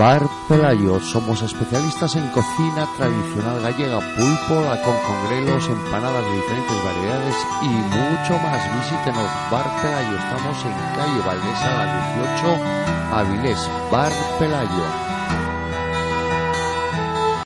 Bar Pelayo. Somos especialistas en cocina tradicional gallega, pulpo, con congrelos, empanadas de diferentes variedades y mucho más. Visítenos Bar Pelayo. Estamos en calle Valdesa, la 18, Avilés. Bar Pelayo.